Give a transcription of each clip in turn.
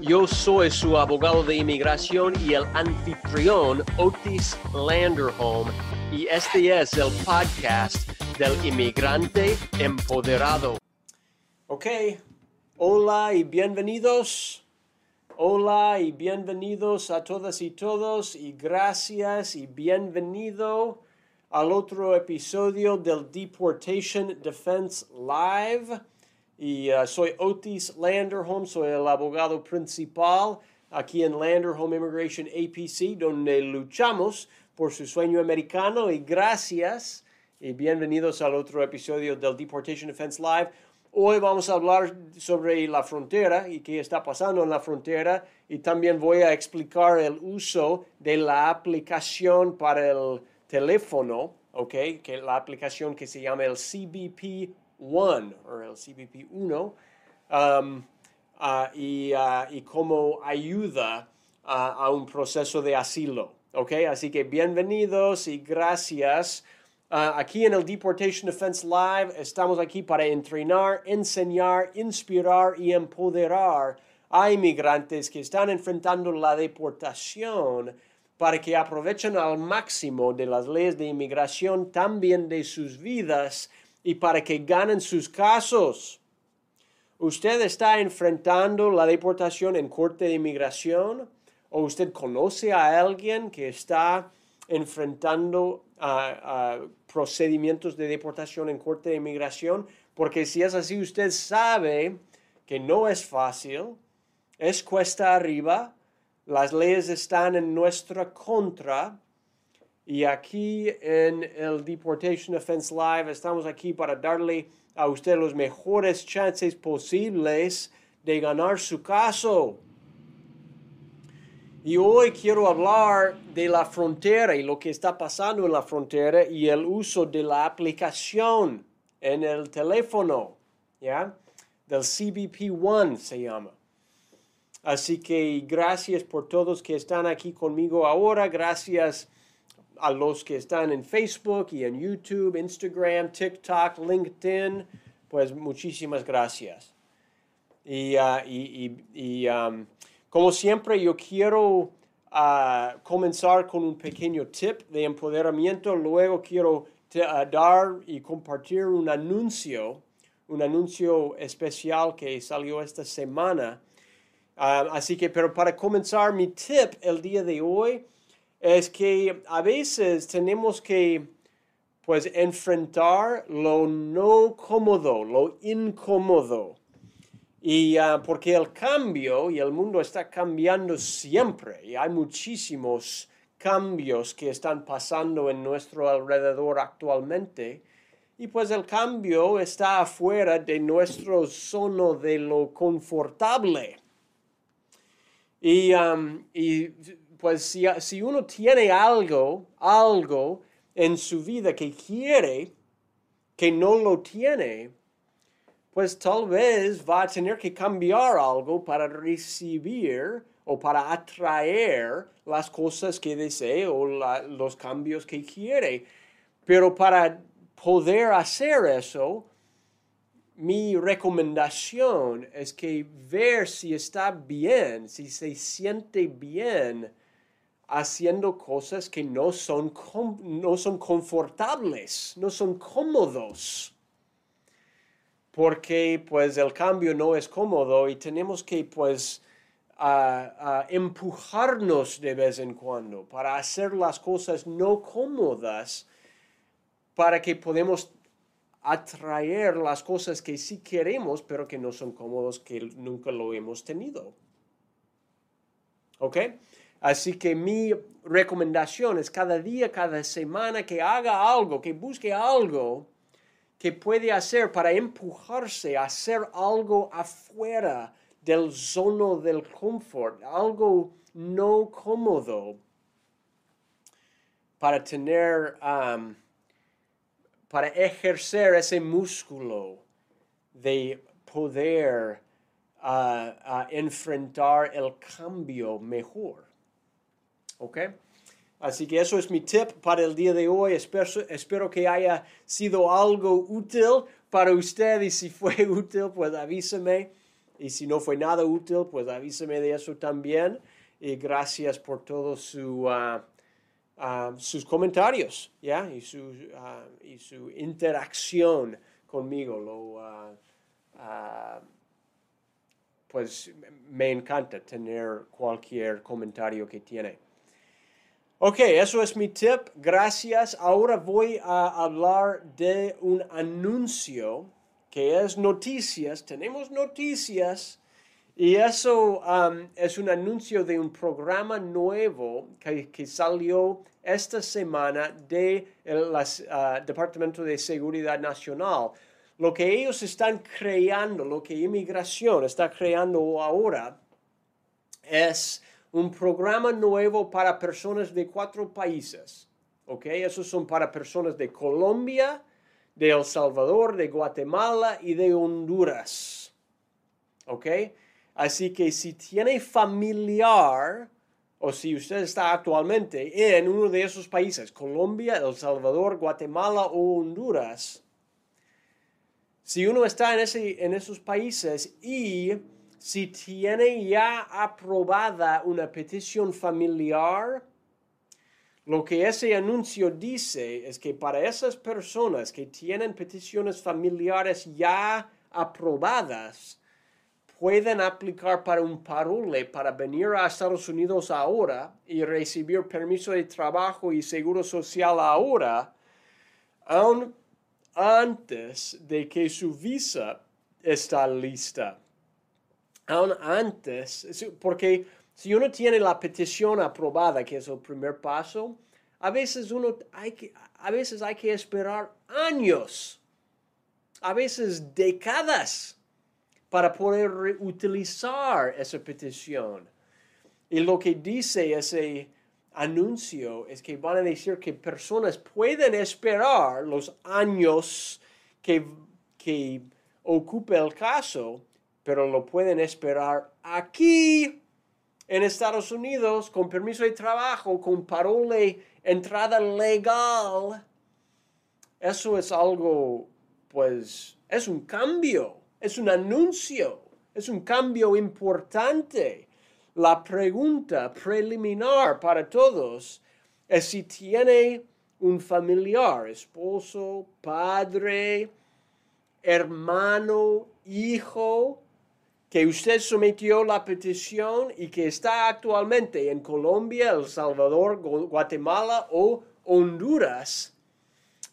Yo soy su abogado de inmigración y el anfitrión Otis Landerholm y este es el podcast del inmigrante empoderado. Ok, hola y bienvenidos. Hola y bienvenidos a todas y todos y gracias y bienvenido al otro episodio del Deportation Defense Live. Y uh, soy Otis Landerholm, soy el abogado principal aquí en Landerholm Immigration APC, donde luchamos por su sueño americano. Y gracias y bienvenidos al otro episodio del Deportation Defense Live. Hoy vamos a hablar sobre la frontera y qué está pasando en la frontera y también voy a explicar el uso de la aplicación para el teléfono, ¿ok? Que la aplicación que se llama el CBP One, o el CBP 1, um, uh, y, uh, y cómo ayuda uh, a un proceso de asilo. ¿ok? Así que bienvenidos y gracias. aquí en el Deportation Defense Live estamos aquí para entrenar, enseñar, inspirar y empoderar a inmigrantes que están enfrentando la deportación para que aprovechen al máximo de las leyes de inmigración, también de sus vidas y para que ganen sus casos. ¿Usted está enfrentando la deportación en corte de inmigración? ¿O usted conoce a alguien que está enfrentando procedimientos de deportación en corte de inmigración? Porque si es así, usted sabe que no es fácil, es cuesta arriba, las leyes están en nuestra contra y aquí en el Deportation Defense Live estamos aquí para darle a usted los mejores chances posibles de ganar su caso. Y hoy quiero hablar de la frontera y lo que está pasando en la frontera y el uso de la aplicación en el teléfono, ¿ya? Del CBP One se llama. Así que gracias por todos que están aquí conmigo ahora. Gracias a los que están en Facebook y en YouTube, Instagram, TikTok, LinkedIn, pues muchísimas gracias. Y, uh, um, como siempre, yo quiero uh, comenzar con un pequeño tip de empoderamiento. Luego quiero uh, dar y compartir un anuncio, un anuncio especial que salió esta semana. así que, pero para comenzar mi tip el día de hoy, es que a veces tenemos que pues enfrentar lo no cómodo, lo incómodo. Y ah, porque el cambio y el mundo está cambiando siempre y hay muchísimos cambios que están pasando en nuestro alrededor actualmente. Y pues el cambio está afuera de nuestro zona de lo confortable. Y pues si, uno tiene algo, algo en su vida que quiere, que no lo tiene, pues tal vez va a tener que cambiar algo para recibir o para atraer las cosas que desea o los cambios que quiere. Pero para poder hacer eso, mi recomendación es que ver si está bien, si se siente bien haciendo cosas que no son, no son confortables, no son cómodos. Porque pues el cambio no es cómodo y tenemos que pues empujarnos de vez en cuando para hacer las cosas no cómodas para que podamos atraer las cosas que sí queremos pero que no son cómodos que nunca lo hemos tenido. ¿Ok? Así que mi recomendación es cada día, cada semana que haga algo, que busque algo que puede hacer para empujarse a hacer algo afuera del zono del confort, algo no cómodo. para tener, um, para ejercer ese músculo de poder uh, uh, enfrentar el cambio mejor. ¿Ok? Así que eso es mi tip para el día de hoy. Espero, espero que haya sido algo útil para usted y si fue útil, pues avíseme. Y si no fue nada útil, pues avíseme de eso también. Y gracias por todos su, uh, uh, sus comentarios ¿ya? y, su, uh, y su interacción conmigo. Pues me encanta tener cualquier comentario que tiene. Ok, eso es mi tip. Gracias. Ahora voy a hablar de un anuncio que es noticias. Tenemos noticias. Y eso um, es un anuncio de un programa nuevo que, salió esta semana del uh, Departamento de Seguridad Nacional. Lo que ellos están creando, lo que inmigración está creando ahora, es un programa nuevo para personas de cuatro países. ¿Ok? Esos son para personas de Colombia, de El Salvador, de Guatemala y de Honduras. ¿Ok? Así que si tiene familiar o si usted está actualmente en uno de esos países, Colombia, El Salvador, Guatemala o Honduras, si uno está en, ese, en esos países y si tiene ya aprobada una petición familiar, lo que ese anuncio dice es que para esas personas que tienen peticiones familiares ya aprobadas, pueden aplicar para un parole para venir a Estados Unidos ahora y recibir permiso de trabajo y seguro social ahora, aún antes de que su visa está lista aún antes, porque si uno tiene la petición aprobada, que es el primer paso, a veces uno hay que, a veces hay que esperar años, a veces décadas para poder utilizar esa petición. Y lo que dice ese anuncio es que van a decir que personas pueden esperar los años que, que ocupe el caso pero lo pueden esperar aquí en Estados Unidos con permiso de trabajo, con parole, entrada legal. Eso es algo, pues, es un cambio, es un anuncio, es un cambio importante. La pregunta preliminar para todos es si tiene un familiar, esposo, padre, hermano, hijo, que usted sometió la petición y que está actualmente en Colombia, El Salvador, Guatemala o Honduras.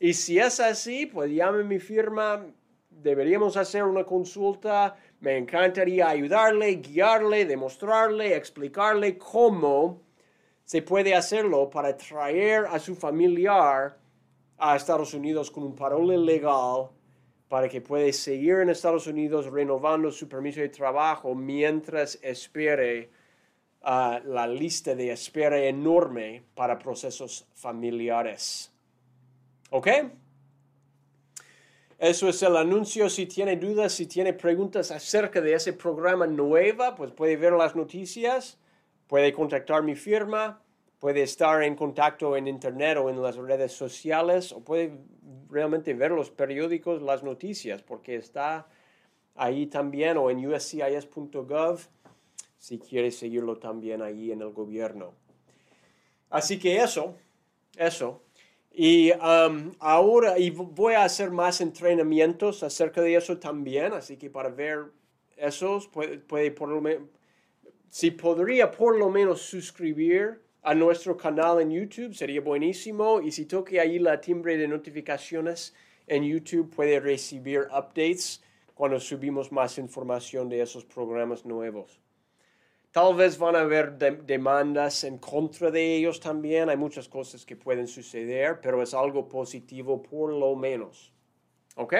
Y si es así, pues llame mi firma, deberíamos hacer una consulta, me encantaría ayudarle, guiarle, demostrarle, explicarle cómo se puede hacerlo para traer a su familiar a Estados Unidos con un parole legal para que pueda seguir en Estados Unidos renovando su permiso de trabajo mientras espere ah, la lista de espera enorme para procesos familiares. ¿Ok? Eso es el anuncio. Si tiene dudas, si tiene preguntas acerca de ese programa nueva, pues puede ver las noticias, puede contactar mi firma, puede estar en contacto en internet o en las redes sociales, o puede realmente ver los periódicos, las noticias, porque está ahí también o en uscis.gov si quiere seguirlo también ahí en el gobierno. Así que eso, eso. Y um, ahora y voy a hacer más entrenamientos acerca de eso también, así que para ver esos, puede, puede por lo menos, si podría por lo menos suscribir a nuestro canal en YouTube, sería buenísimo. Y si toque ahí la timbre de notificaciones en YouTube, puede recibir updates cuando subimos más información de esos programas nuevos. Tal vez van a haber demandas en contra de ellos también. Hay muchas cosas que pueden suceder, pero es algo positivo por lo menos. ¿Ok?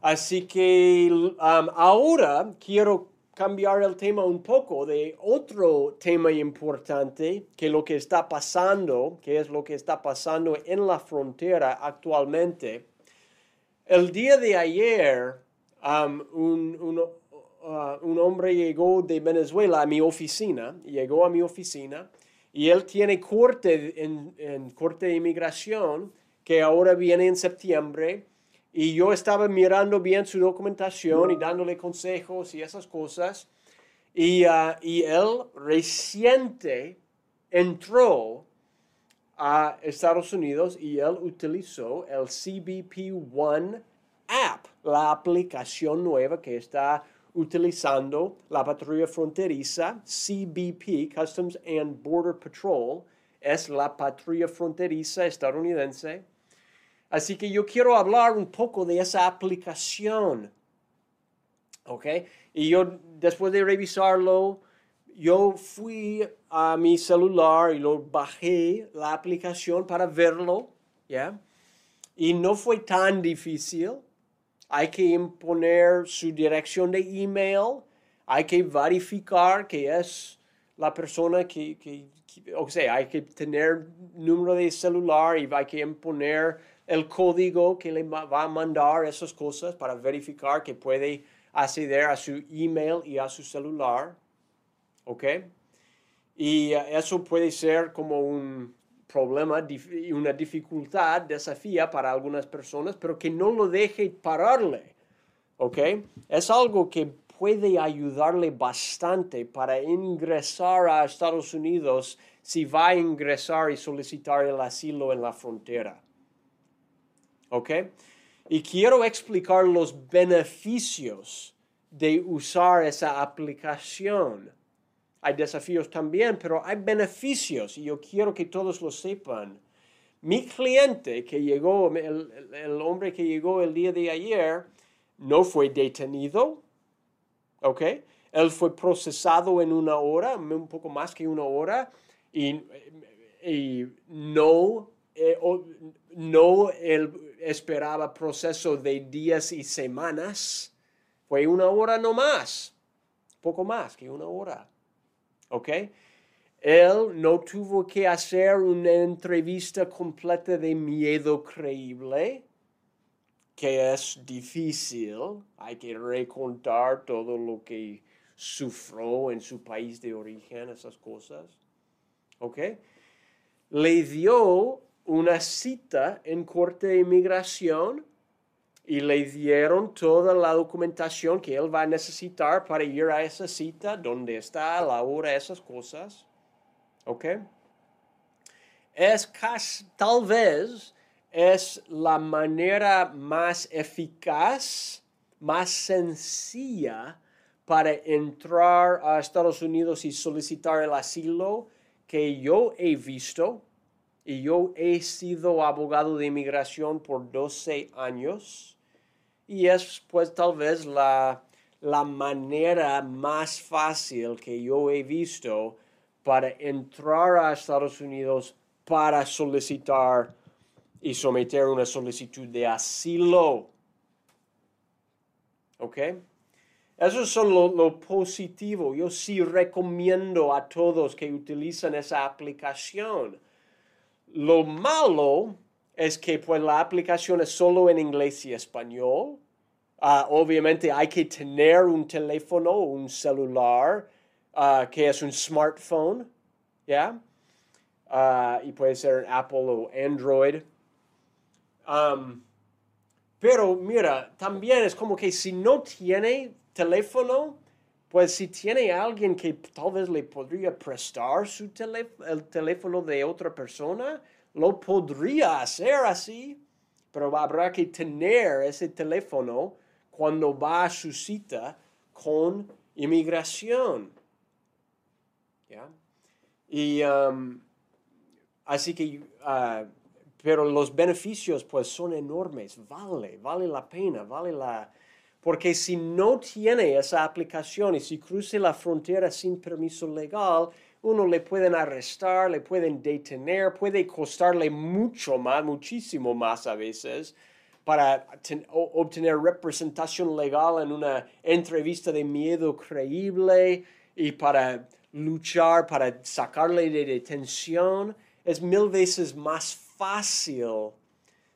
Así que um, ahora quiero cambiar el tema un poco de otro tema importante que lo que está pasando, que es lo que está pasando en la frontera actualmente. El día de ayer, um, un, uh, un, hombre llegó de Venezuela a mi oficina, llegó a mi oficina, y él tiene corte en, en corte de inmigración que ahora viene en septiembre y yo estaba mirando bien su documentación y dándole consejos y esas cosas. Y, uh, y él reciente entró a Estados Unidos y él utilizó el CBP One app, la aplicación nueva que está utilizando la patrulla fronteriza, CBP, Customs and Border Patrol, es la patrulla fronteriza estadounidense Así que yo quiero hablar un poco de esa aplicación. ¿Ok? Y yo, después de revisarlo, yo fui a mi celular y lo bajé la aplicación para verlo. ¿Ya? Y no fue tan difícil. Hay que imponer su dirección de email. Hay que verificar que es la persona que, que o sea, hay que tener número de celular y hay que imponer el código que le va a mandar esas cosas para verificar que puede acceder a su email y a su celular. ¿Ok? Y eh, eso puede ser como un problema y una dificultad, desafía para algunas personas, pero que no lo deje pararle. ¿Ok? Es algo que puede ayudarle bastante para ingresar a Estados Unidos si va a ingresar y solicitar el asilo en la frontera. ¿Ok? Y quiero explicar los beneficios de usar esa aplicación. Hay desafíos también, pero hay beneficios y yo quiero que todos lo sepan. Mi cliente que llegó, el, el hombre que llegó el día de ayer, no fue detenido, ¿ok? Él fue procesado en una hora, un poco más que una hora, y, y no, eh, no el, esperaba proceso de días y semanas. Fue una hora no más, poco más que una hora. ¿Ok? Él no tuvo que hacer una entrevista completa de miedo creíble, que es difícil. Hay que recontar todo lo que sufrió en su país de origen, esas cosas. ¿Ok? Le dio una cita en corte de inmigración y le dieron toda la documentación que él va a necesitar para ir a esa cita, dónde está, la hora, esas cosas. ¿Ok? Es casi, tal vez es la manera más eficaz, más sencilla para entrar a Estados Unidos y solicitar el asilo que yo he visto y yo he sido abogado de inmigración por 12 años y es pues tal vez la, la manera más fácil que yo he visto para entrar a Estados Unidos para solicitar y someter una solicitud de asilo. ¿Ok? Eso es lo, lo, positivo. Yo sí recomiendo a todos que utilicen esa aplicación. Lo malo es que pues la aplicación es solo en inglés y español. Ah, obviamente hay que tener un teléfono, un celular, ah, que es un smartphone, ¿ya? Ah, y puede ser Apple o Android. Um, pero mira, también es como que si no tiene teléfono, pues si tiene alguien que tal vez le podría prestar su el teléfono de otra persona, lo podría hacer así, pero habrá que tener ese teléfono cuando va a su cita con inmigración. ¿Ya? Y um, así que, uh, pero los beneficios pues son enormes, vale, vale la pena, vale la, porque si no tiene esa aplicación y si cruce la frontera sin permiso legal, uno le pueden arrestar, le pueden detener, puede costarle mucho más, muchísimo más a veces, para obtener representación legal en una entrevista de miedo creíble y para luchar, para sacarle de detención, es mil veces más fácil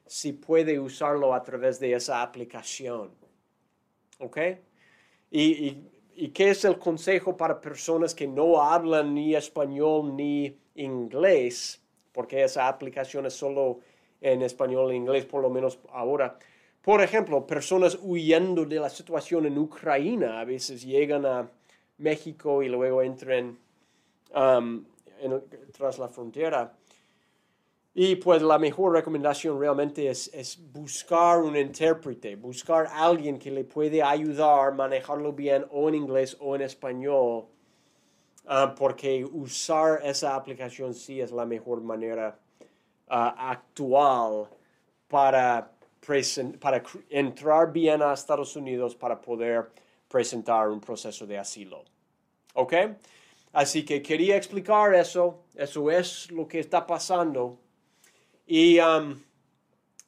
si puede usarlo a través de esa aplicación. ¿Ok? Y, y, qué es el consejo para personas que no hablan ni español ni inglés? Porque esa aplicación es solo en español e inglés, por lo menos ahora. Por ejemplo, personas huyendo de la situación en Ucrania a veces llegan a México y luego entran um, tras la frontera. Y pues la mejor recomendación realmente es, es, buscar un intérprete, buscar alguien que le puede ayudar a manejarlo bien o en inglés o en español, uh, porque usar esa aplicación sí es la mejor manera uh, actual para, para entrar bien a Estados Unidos para poder presentar un proceso de asilo. ¿Ok? Así que quería explicar eso, eso es lo que está pasando. Y, um,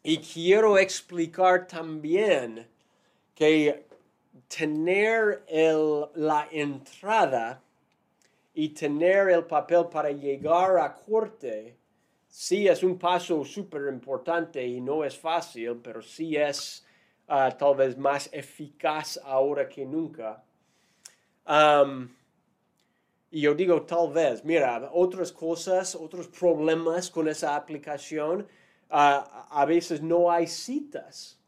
y quiero explicar también que tener el, la entrada y tener el papel para llegar a corte sí es un paso súper importante y no es fácil, pero sí es uh, tal vez más eficaz ahora que nunca. Um, y yo digo tal vez, mira, otras cosas, otros problemas con esa aplicación, uh, a veces no hay citas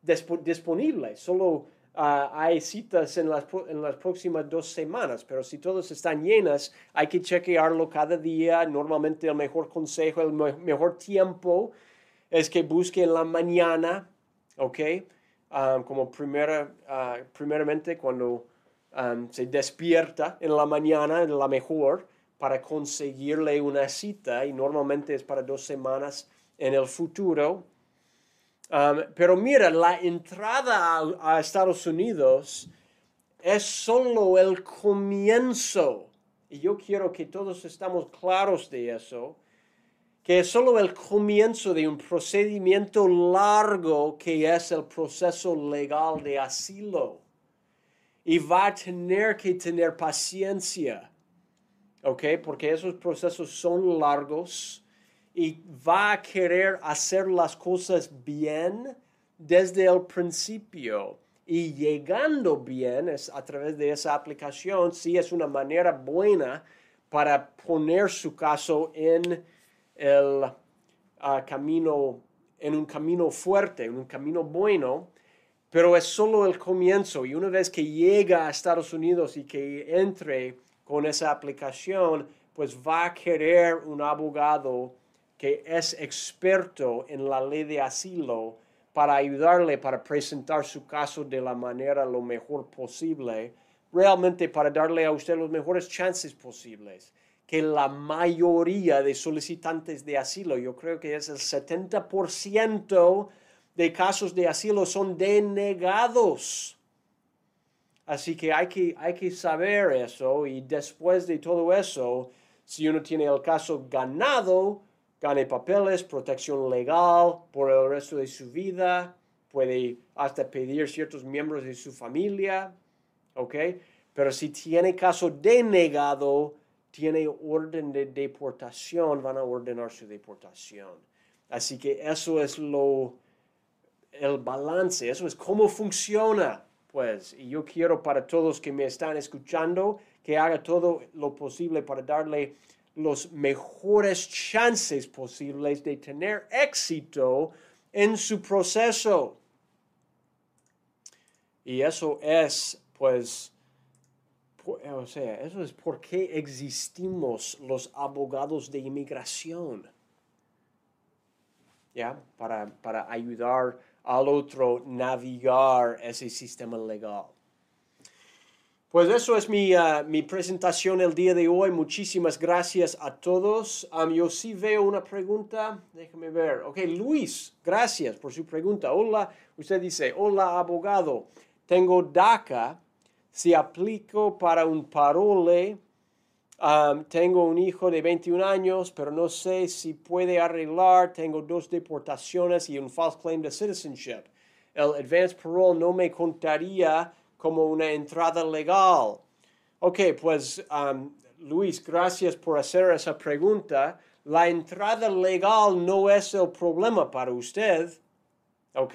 disponibles, solo Ah, hay citas en las, en las próximas dos semanas, pero si todas están llenas, hay que chequearlo cada día. Normalmente el mejor consejo, el mejor tiempo es que busque en la mañana, ¿ok? Ah, como primera, primeramente cuando se despierta en la mañana, es la mejor para conseguirle una cita y normalmente es para dos semanas en el futuro Um, pero mira, la entrada a, Estados Unidos es solo el comienzo. Y yo quiero que todos estamos claros de eso, que es solo el comienzo de un procedimiento largo que es el proceso legal de asilo. Y va a tener que tener paciencia, ¿ok? Porque esos procesos son largos y va a querer hacer las cosas bien desde el principio. Y llegando bien a través de esa aplicación, sí es una manera buena para poner su caso en el ah, camino, en un camino fuerte, en un camino bueno, pero es solo el comienzo. Y una vez que llega a Estados Unidos y que entre con esa aplicación, pues va a querer un abogado que es experto en la ley de asilo para ayudarle para presentar su caso de la manera lo mejor posible, realmente para darle a usted los mejores chances posibles. Que la mayoría de solicitantes de asilo, yo creo que es el 70% de casos de asilo son denegados. Así que hay, que hay que saber eso y después de todo eso, si uno tiene el caso ganado, gane papeles, protección legal por el resto de su vida, puede hasta pedir ciertos miembros de su familia, ¿ok? Pero si tiene caso denegado, tiene orden de deportación, van a ordenar su deportación. Así que eso es lo, el balance, eso es cómo funciona, pues. Y yo quiero para todos que me están escuchando que haga todo lo posible para darle los mejores chances posibles de tener éxito en su proceso. Y eso es, pues, o sea, eso es por qué existimos los abogados de inmigración. ¿Ya? Para, para ayudar al otro navegar ese sistema legal. Pues eso es ah, mi, presentación el día de hoy. Muchísimas gracias a todos. yo sí veo una pregunta. Déjame ver. Ok, Luis, gracias por su pregunta. Hola, usted dice, hola abogado, tengo DACA. Si aplico para un parole Um, tengo un hijo de 21 años, pero no sé si puede arreglar. Tengo dos deportaciones y un false claim de citizenship. El advance parole no me contaría como una entrada legal. Ok, pues um, Luis, gracias por hacer esa pregunta. La entrada legal no es el problema para usted. Ok,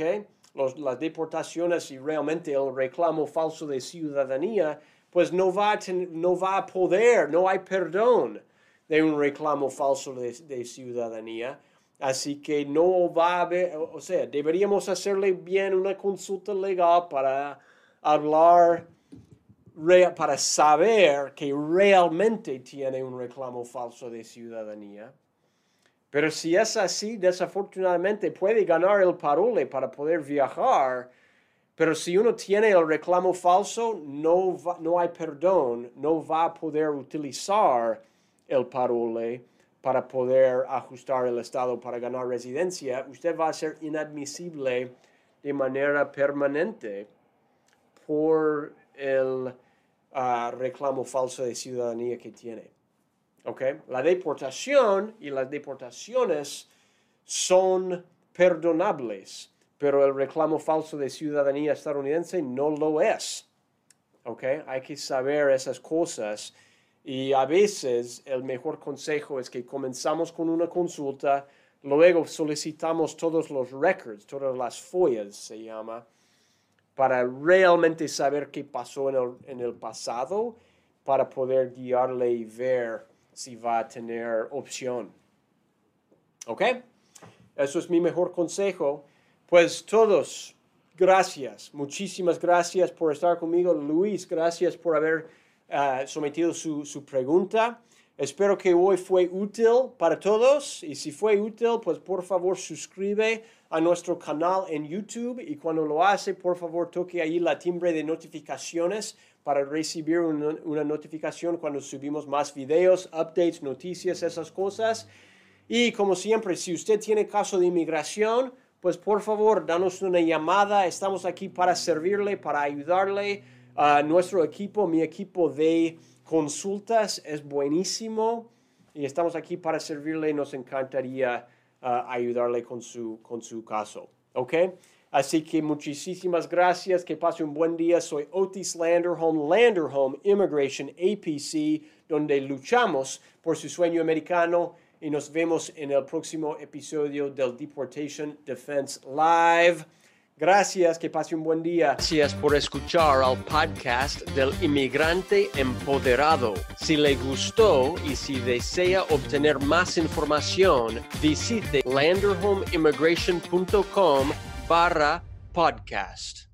las deportaciones y realmente el reclamo falso de ciudadanía pues no va, a no poder, no hay perdón de un reclamo falso de, ciudadanía. Así que no va a haber, o sea, deberíamos hacerle bien una consulta legal para hablar, para saber que realmente tiene un reclamo falso de ciudadanía. Pero si es así, desafortunadamente puede ganar el parole para poder viajar pero si uno tiene el reclamo falso, no, no hay perdón, no va a poder utilizar el parole para poder ajustar el estado para ganar residencia. Usted va a ser inadmisible de manera permanente por el ah, reclamo falso de ciudadanía que tiene. ¿Okay? La deportación y las deportaciones son perdonables pero el reclamo falso de ciudadanía estadounidense no lo es. ¿Ok? Hay que saber esas cosas y a veces el mejor consejo es que comenzamos con una consulta, luego solicitamos todos los records, todas las follas se llama, para realmente saber qué pasó en el, en el pasado, para poder guiarle y ver si va a tener opción. ¿Ok? Eso es mi mejor consejo. Pues todos, gracias, muchísimas gracias por estar conmigo. Luis, gracias por haber ah, sometido su, su, pregunta. Espero que hoy fue útil para todos y si fue útil, pues por favor suscribe a nuestro canal en YouTube y cuando lo hace, por favor toque ahí la timbre de notificaciones para recibir una, una notificación cuando subimos más videos, updates, noticias, esas cosas. Y como siempre, si usted tiene caso de inmigración, pues por favor, danos una llamada. Estamos aquí para servirle, para ayudarle. a nuestro equipo, mi equipo de consultas es buenísimo y estamos aquí para servirle. Nos encantaría ah, ayudarle con su, con su caso. ¿Ok? Así que muchísimas gracias. Que pase un buen día. Soy Otis Landerholm, Landerholm Immigration APC, donde luchamos por su sueño americano y nos vemos en el próximo episodio del Deportation Defense Live. Gracias, que pase un buen día. Gracias por escuchar al podcast del inmigrante empoderado. Si le gustó y si desea obtener más información, visite landerhomeimmigration.com barra podcast.